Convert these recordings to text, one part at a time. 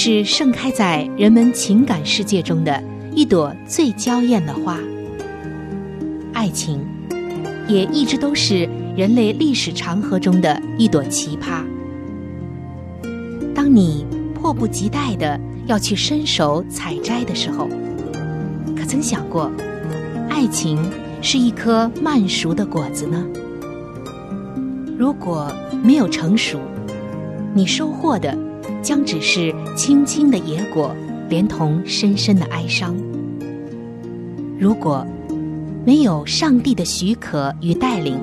是盛开在人们情感世界中的一朵最娇艳的花。爱情也一直都是人类历史长河中的一朵奇葩。当你迫不及待的要去伸手采摘的时候，可曾想过，爱情是一颗慢熟的果子呢？如果没有成熟，你收获的。将只是青青的野果，连同深深的哀伤。如果没有上帝的许可与带领，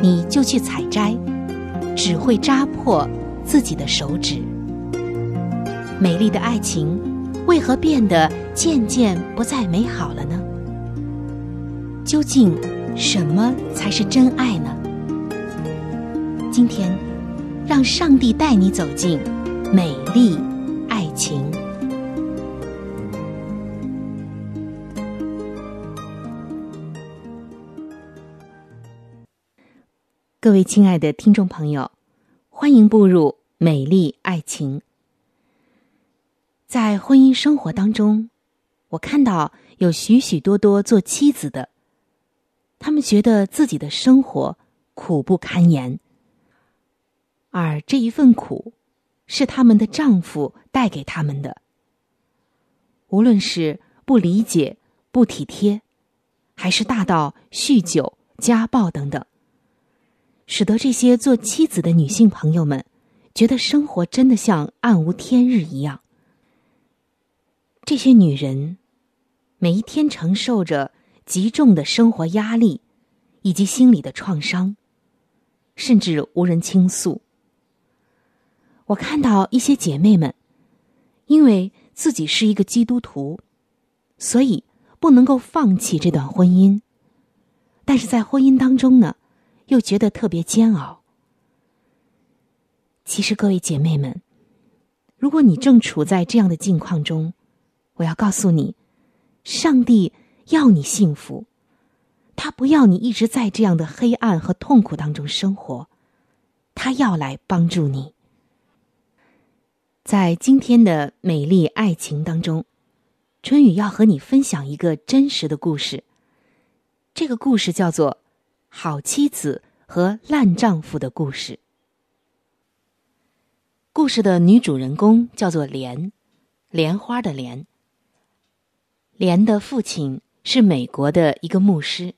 你就去采摘，只会扎破自己的手指。美丽的爱情为何变得渐渐不再美好了呢？究竟什么才是真爱呢？今天，让上帝带你走进。美丽爱情，各位亲爱的听众朋友，欢迎步入美丽爱情。在婚姻生活当中，我看到有许许多多做妻子的，他们觉得自己的生活苦不堪言，而这一份苦。是他们的丈夫带给他们的，无论是不理解、不体贴，还是大到酗酒、家暴等等，使得这些做妻子的女性朋友们觉得生活真的像暗无天日一样。这些女人每一天承受着极重的生活压力，以及心理的创伤，甚至无人倾诉。我看到一些姐妹们，因为自己是一个基督徒，所以不能够放弃这段婚姻。但是在婚姻当中呢，又觉得特别煎熬。其实各位姐妹们，如果你正处在这样的境况中，我要告诉你，上帝要你幸福，他不要你一直在这样的黑暗和痛苦当中生活，他要来帮助你。在今天的美丽爱情当中，春雨要和你分享一个真实的故事。这个故事叫做《好妻子和烂丈夫的故事》。故事的女主人公叫做莲，莲花的莲。莲的父亲是美国的一个牧师，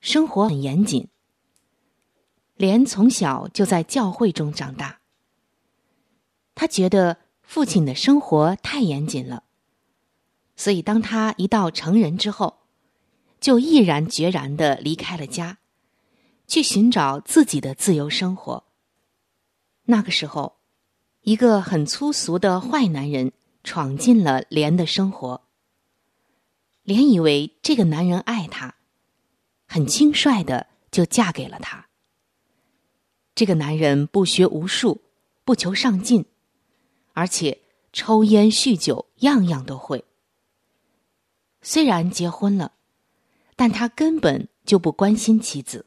生活很严谨。莲从小就在教会中长大。他觉得父亲的生活太严谨了，所以当他一到成人之后，就毅然决然的离开了家，去寻找自己的自由生活。那个时候，一个很粗俗的坏男人闯进了莲的生活。莲以为这个男人爱她，很轻率的就嫁给了他。这个男人不学无术，不求上进。而且抽烟酗酒，样样都会。虽然结婚了，但他根本就不关心妻子。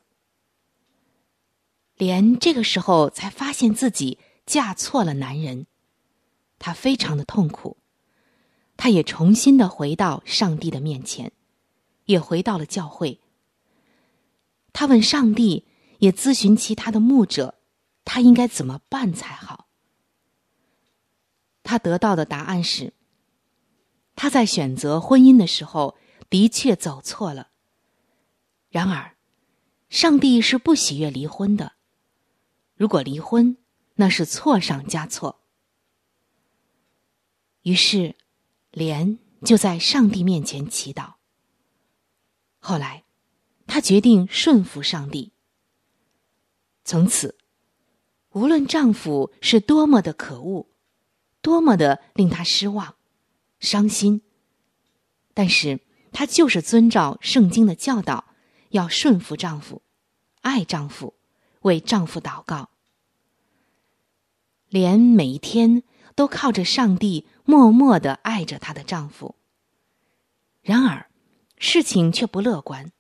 连这个时候才发现自己嫁错了男人，他非常的痛苦。他也重新的回到上帝的面前，也回到了教会。他问上帝，也咨询其他的牧者，他应该怎么办才好？他得到的答案是：他在选择婚姻的时候的确走错了。然而，上帝是不喜悦离婚的。如果离婚，那是错上加错。于是，莲就在上帝面前祈祷。后来，她决定顺服上帝。从此，无论丈夫是多么的可恶，多么的令她失望、伤心，但是她就是遵照圣经的教导，要顺服丈夫，爱丈夫，为丈夫祷告。连每一天都靠着上帝。默默的爱着她的丈夫。然而，事情却不乐观。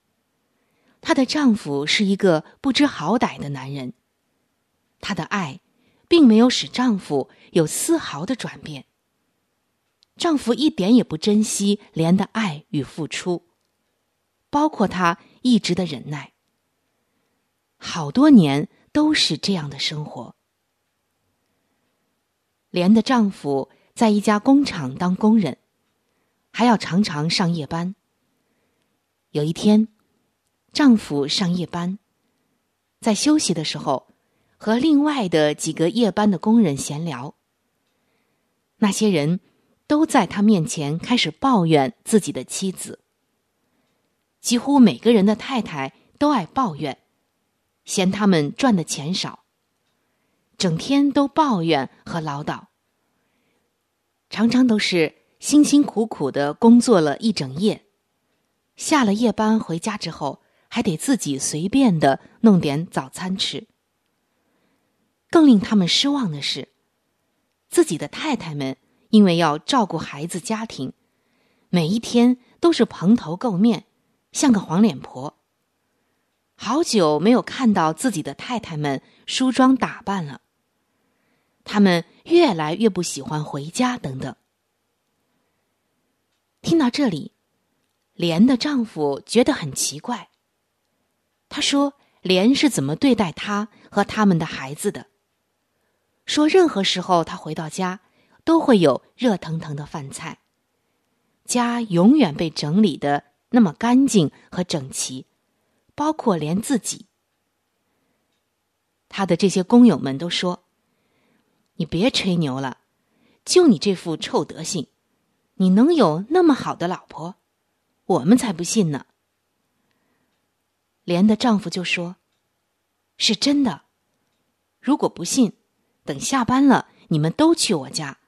她的丈夫是一个不知好歹的男人。她的爱，并没有使丈夫有丝毫的转变。丈夫一点也不珍惜莲的爱与付出，包括他一直的忍耐。好多年都是这样的生活。莲的丈夫。在一家工厂当工人，还要常常上夜班。有一天，丈夫上夜班，在休息的时候，和另外的几个夜班的工人闲聊。那些人都在他面前开始抱怨自己的妻子。几乎每个人的太太都爱抱怨，嫌他们赚的钱少，整天都抱怨和唠叨。常常都是辛辛苦苦的工作了一整夜，下了夜班回家之后，还得自己随便的弄点早餐吃。更令他们失望的是，自己的太太们因为要照顾孩子家庭，每一天都是蓬头垢面，像个黄脸婆。好久没有看到自己的太太们梳妆打扮了。他们越来越不喜欢回家，等等。听到这里，莲的丈夫觉得很奇怪。他说：“莲是怎么对待他和他们的孩子的？说任何时候他回到家，都会有热腾腾的饭菜，家永远被整理的那么干净和整齐，包括连自己。”他的这些工友们都说。你别吹牛了，就你这副臭德行，你能有那么好的老婆？我们才不信呢。莲的丈夫就说：“是真的。如果不信，等下班了，你们都去我家，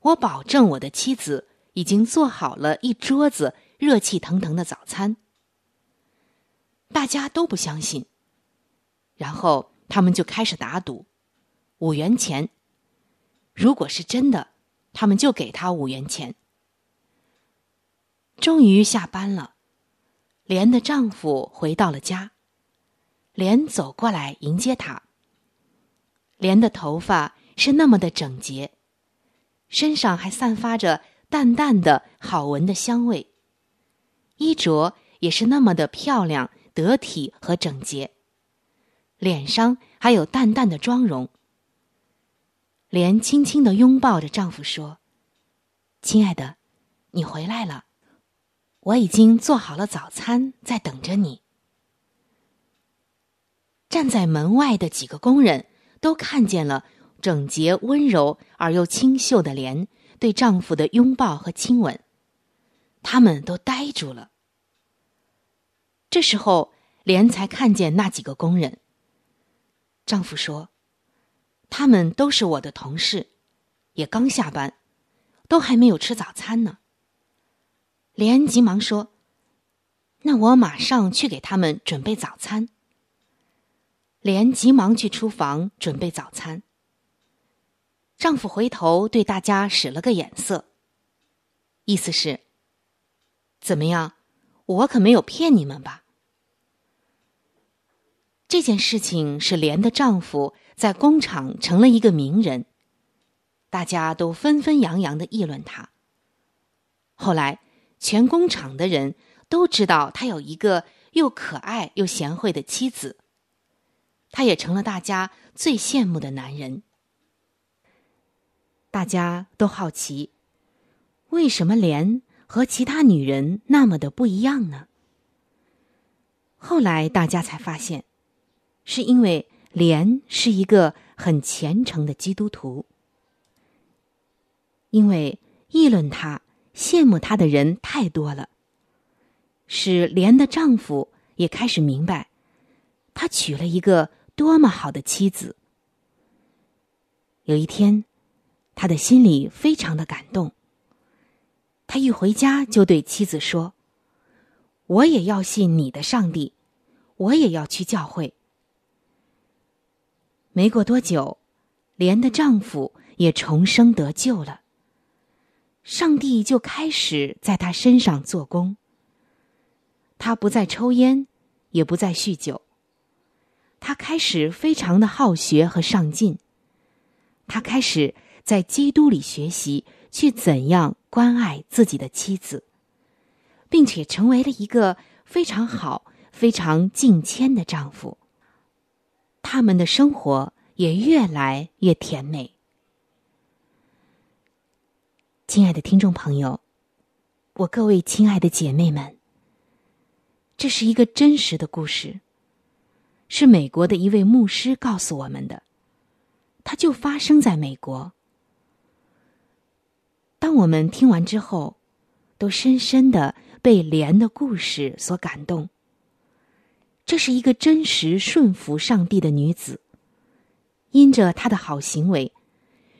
我保证我的妻子已经做好了一桌子热气腾腾的早餐。”大家都不相信，然后他们就开始打赌，五元钱。如果是真的，他们就给他五元钱。终于下班了，莲的丈夫回到了家，莲走过来迎接他。莲的头发是那么的整洁，身上还散发着淡淡的好闻的香味，衣着也是那么的漂亮、得体和整洁，脸上还有淡淡的妆容。莲轻轻的拥抱着丈夫说：“亲爱的，你回来了，我已经做好了早餐，在等着你。”站在门外的几个工人都看见了整洁、温柔而又清秀的莲对丈夫的拥抱和亲吻，他们都呆住了。这时候，莲才看见那几个工人。丈夫说。他们都是我的同事，也刚下班，都还没有吃早餐呢。莲急忙说：“那我马上去给他们准备早餐。”莲急忙去厨房准备早餐。丈夫回头对大家使了个眼色，意思是：“怎么样，我可没有骗你们吧？”这件事情是莲的丈夫。在工厂成了一个名人，大家都纷纷扬扬的议论他。后来，全工厂的人都知道他有一个又可爱又贤惠的妻子，他也成了大家最羡慕的男人。大家都好奇，为什么莲和其他女人那么的不一样呢？后来大家才发现，是因为莲是一个很虔诚的基督徒，因为议论她、羡慕她的人太多了。使莲的丈夫也开始明白，他娶了一个多么好的妻子。有一天，他的心里非常的感动。他一回家就对妻子说：“我也要信你的上帝，我也要去教会。”没过多久，莲的丈夫也重生得救了。上帝就开始在他身上做工。他不再抽烟，也不再酗酒。他开始非常的好学和上进。他开始在基督里学习，去怎样关爱自己的妻子，并且成为了一个非常好、非常敬谦的丈夫。他们的生活也越来越甜美。亲爱的听众朋友，我各位亲爱的姐妹们。这是一个真实的故事，是美国的一位牧师告诉我们的，它就发生在美国。当我们听完之后，都深深的被莲的故事所感动。这是一个真实顺服上帝的女子，因着她的好行为，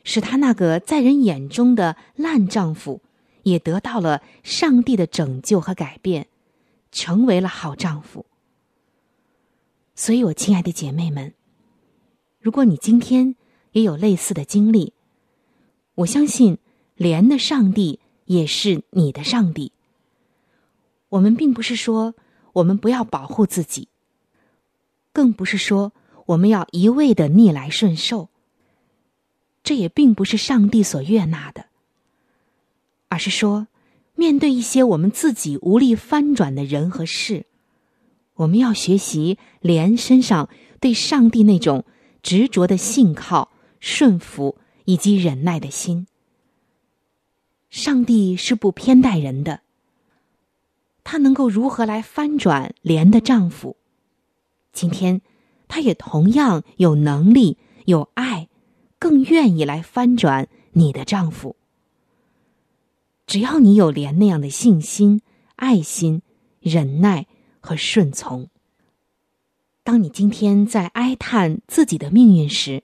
使她那个在人眼中的烂丈夫，也得到了上帝的拯救和改变。成为了好丈夫，所以，我亲爱的姐妹们，如果你今天也有类似的经历，我相信莲的上帝也是你的上帝。我们并不是说我们不要保护自己，更不是说我们要一味的逆来顺受，这也并不是上帝所悦纳的，而是说。面对一些我们自己无力翻转的人和事，我们要学习莲身上对上帝那种执着的信靠、顺服以及忍耐的心。上帝是不偏待人的，他能够如何来翻转莲的丈夫？今天，他也同样有能力、有爱，更愿意来翻转你的丈夫。只要你有莲那样的信心、爱心、忍耐和顺从，当你今天在哀叹自己的命运时，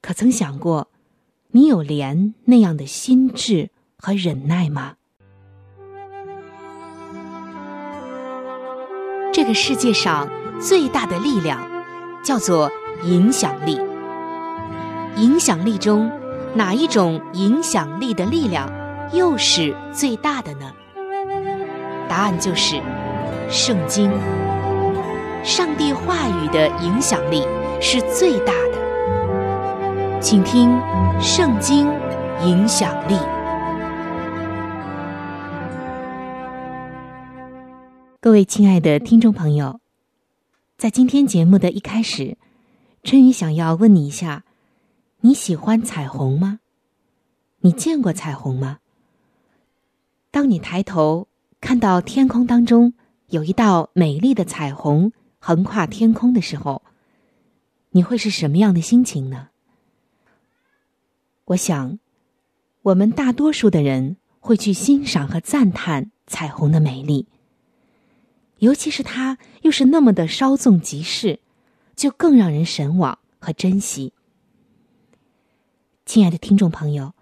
可曾想过，你有莲那样的心智和忍耐吗？这个世界上最大的力量叫做影响力。影响力中哪一种影响力的力量？又是最大的呢？答案就是圣经。上帝话语的影响力是最大的，请听《圣经》影响力。各位亲爱的听众朋友，在今天节目的一开始，春雨想要问你一下：你喜欢彩虹吗？你见过彩虹吗？当你抬头看到天空当中有一道美丽的彩虹横跨天空的时候，你会是什么样的心情呢？我想，我们大多数的人会去欣赏和赞叹彩虹的美丽，尤其是它又是那么的稍纵即逝，就更让人神往和珍惜。亲爱的听众朋友，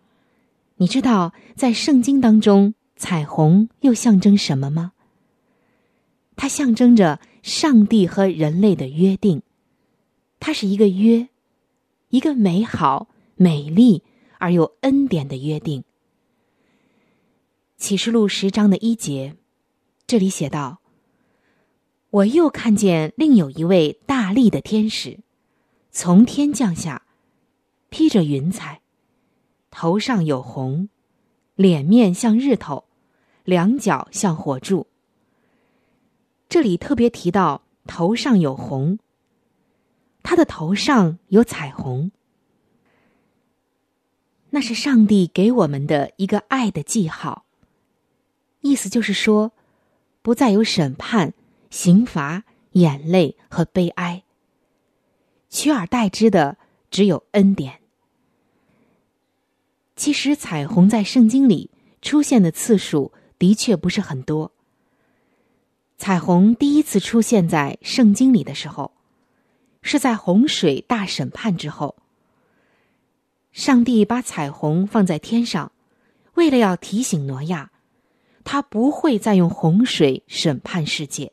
你知道在圣经当中？彩虹又象征什么吗？它象征着上帝和人类的约定，它是一个约，一个美好、美丽而又恩典的约定。启示录十章的一节，这里写道：“我又看见另有一位大力的天使，从天降下，披着云彩，头上有红，脸面像日头。”两脚像火柱。这里特别提到头上有红，他的头上有彩虹，那是上帝给我们的一个爱的记号。意思就是说，不再有审判、刑罚、眼泪和悲哀，取而代之的只有恩典。其实，彩虹在圣经里出现的次数的确不是很多。彩虹第一次出现在圣经里的时候，是在洪水大审判之后。上帝把彩虹放在天上，为了要提醒挪亚，他不会再用洪水审判世界。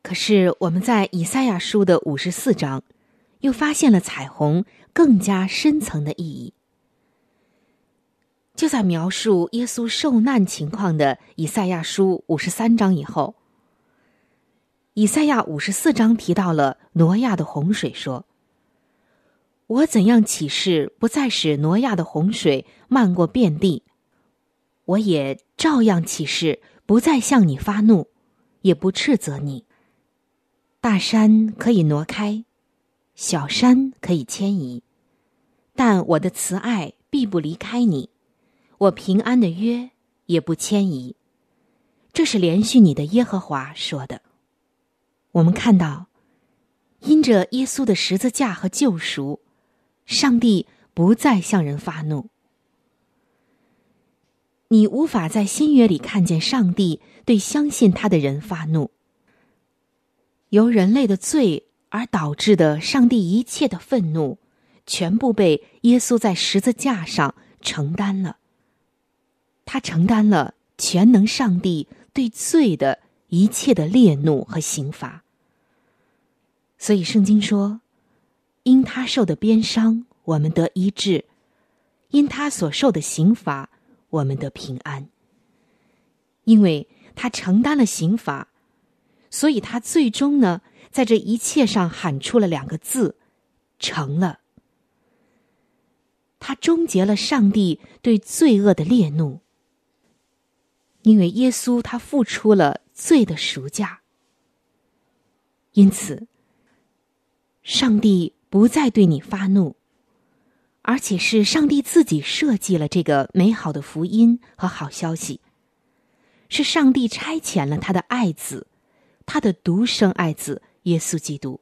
可是我们在以赛亚书的五十四章，又发现了彩虹更加深层的意义。就在描述耶稣受难情况的以赛亚书五十三章以后，以赛亚五十四章提到了挪亚的洪水，说：“我怎样起誓不再使挪亚的洪水漫过遍地，我也照样起誓不再向你发怒，也不斥责你。大山可以挪开，小山可以迁移，但我的慈爱必不离开你。”我平安的约也不迁移，这是连续你的耶和华说的。我们看到，因着耶稣的十字架和救赎，上帝不再向人发怒。你无法在新约里看见上帝对相信他的人发怒。由人类的罪而导致的上帝一切的愤怒，全部被耶稣在十字架上承担了。他承担了全能上帝对罪的一切的烈怒和刑罚，所以圣经说：“因他受的鞭伤，我们得医治；因他所受的刑罚，我们得平安。”因为他承担了刑罚，所以他最终呢，在这一切上喊出了两个字：“成了。”他终结了上帝对罪恶的烈怒。因为耶稣他付出了罪的赎价，因此，上帝不再对你发怒，而且是上帝自己设计了这个美好的福音和好消息，是上帝差遣了他的爱子，他的独生爱子耶稣基督，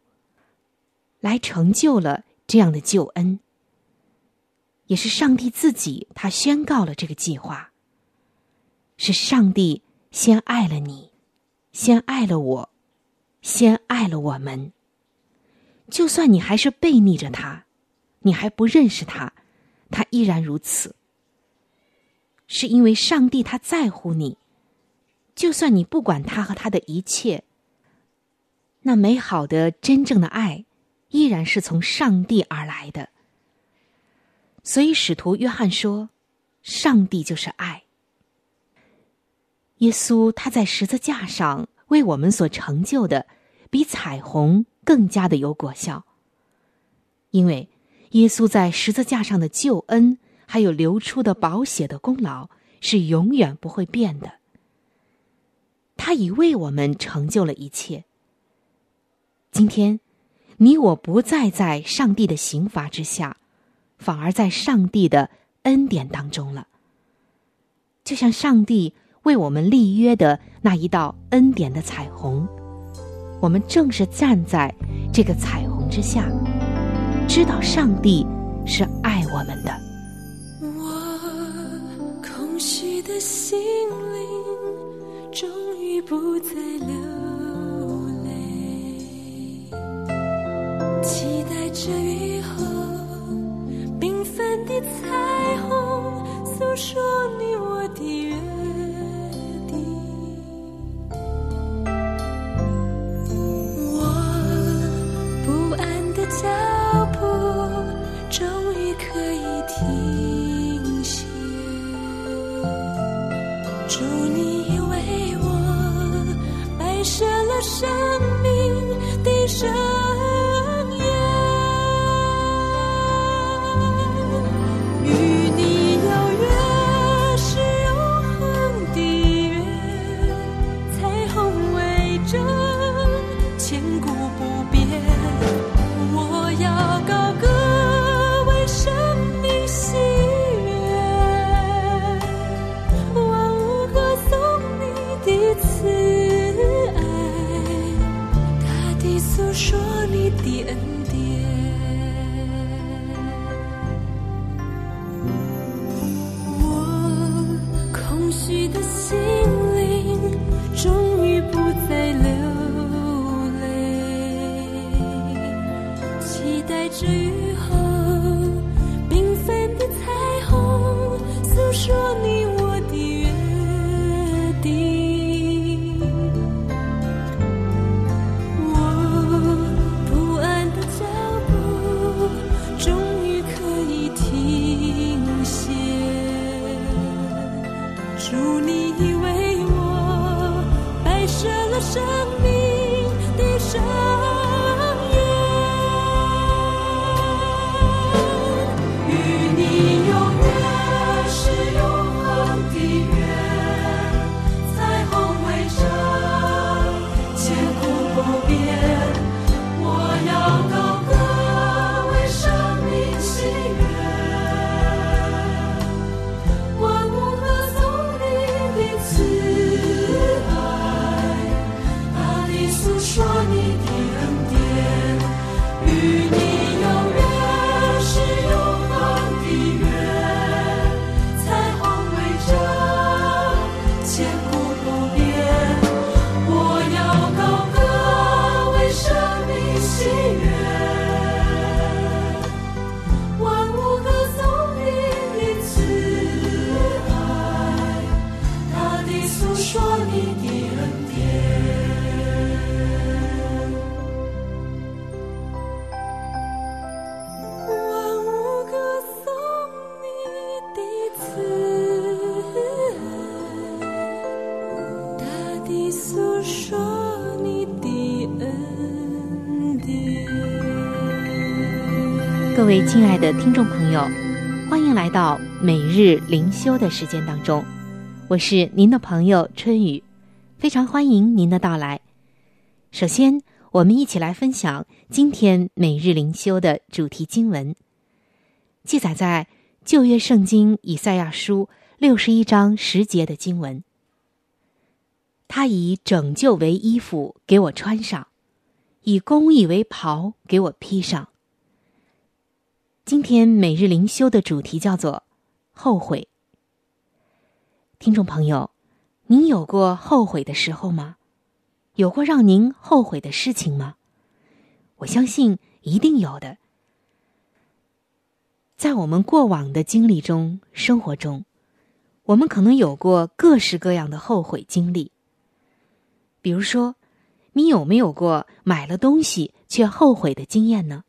来成就了这样的救恩，也是上帝自己他宣告了这个计划。是上帝先爱了你，先爱了我，先爱了我们。就算你还是背逆着他，你还不认识他，他依然如此。是因为上帝他在乎你，就算你不管他和他的一切，那美好的真正的爱，依然是从上帝而来的。所以使徒约翰说：“上帝就是爱。”耶稣他在十字架上为我们所成就的，比彩虹更加的有果效。因为耶稣在十字架上的救恩，还有流出的宝血的功劳，是永远不会变的。他已为我们成就了一切。今天，你我不再在上帝的刑罚之下，反而在上帝的恩典当中了。就像上帝。为我们立约的那一道恩典的彩虹，我们正是站在这个彩虹之下，知道上帝是爱我们的。我空虚的心灵终于不再流泪，期待着雨后缤纷的彩虹，诉说位亲爱的听众朋友，欢迎来到每日灵修的时间当中，我是您的朋友春雨，非常欢迎您的到来。首先，我们一起来分享今天每日灵修的主题经文，记载在旧约圣经以赛亚书六十一章十节的经文。他以拯救为衣服给我穿上，以公义为袍给我披上。今天每日灵修的主题叫做“后悔”。听众朋友，您有过后悔的时候吗？有过让您后悔的事情吗？我相信一定有的。在我们过往的经历中、生活中，我们可能有过各式各样的后悔经历。比如说，你有没有过买了东西却后悔的经验呢？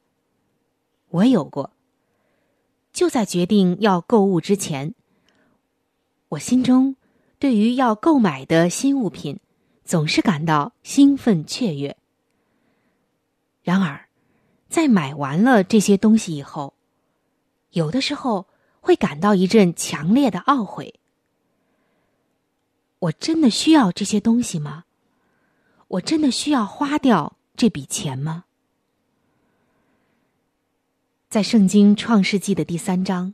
我有过。就在决定要购物之前，我心中对于要购买的新物品总是感到兴奋雀跃。然而，在买完了这些东西以后，有的时候会感到一阵强烈的懊悔。我真的需要这些东西吗？我真的需要花掉这笔钱吗？在圣经创世纪的第三章，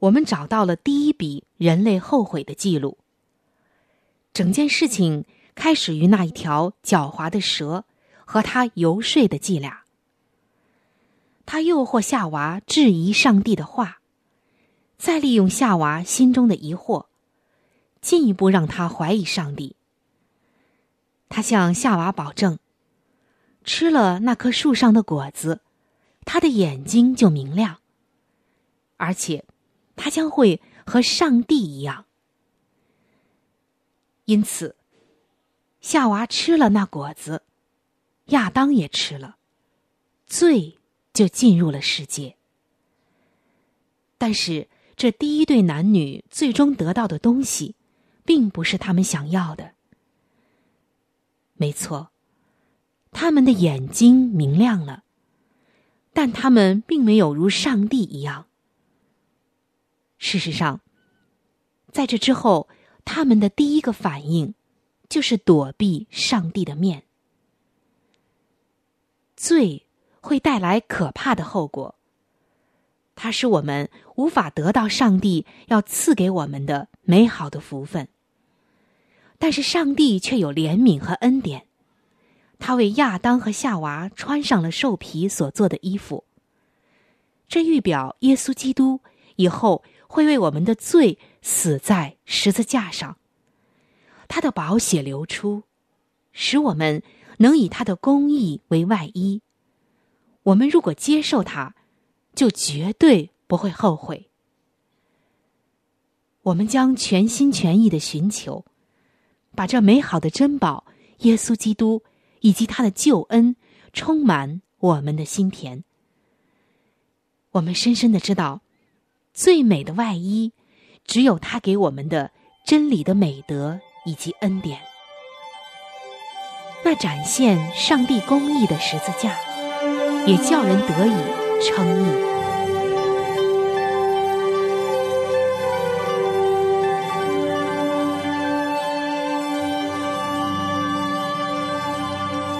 我们找到了第一笔人类后悔的记录。整件事情开始于那一条狡猾的蛇和他游说的伎俩。他诱惑夏娃质疑上帝的话，再利用夏娃心中的疑惑，进一步让他怀疑上帝。他向夏娃保证，吃了那棵树上的果子。他的眼睛就明亮，而且他将会和上帝一样。因此，夏娃吃了那果子，亚当也吃了，罪就进入了世界。但是，这第一对男女最终得到的东西，并不是他们想要的。没错，他们的眼睛明亮了。但他们并没有如上帝一样。事实上，在这之后，他们的第一个反应就是躲避上帝的面。罪会带来可怕的后果，它使我们无法得到上帝要赐给我们的美好的福分。但是上帝却有怜悯和恩典。他为亚当和夏娃穿上了兽皮所做的衣服。这预表耶稣基督以后会为我们的罪死在十字架上。他的宝血流出，使我们能以他的公义为外衣。我们如果接受他，就绝对不会后悔。我们将全心全意的寻求，把这美好的珍宝耶稣基督以及他的救恩充满我们的心田。我们深深的知道，最美的外衣，只有他给我们的真理的美德以及恩典。那展现上帝公义的十字架，也叫人得以称义。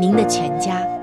您的全家。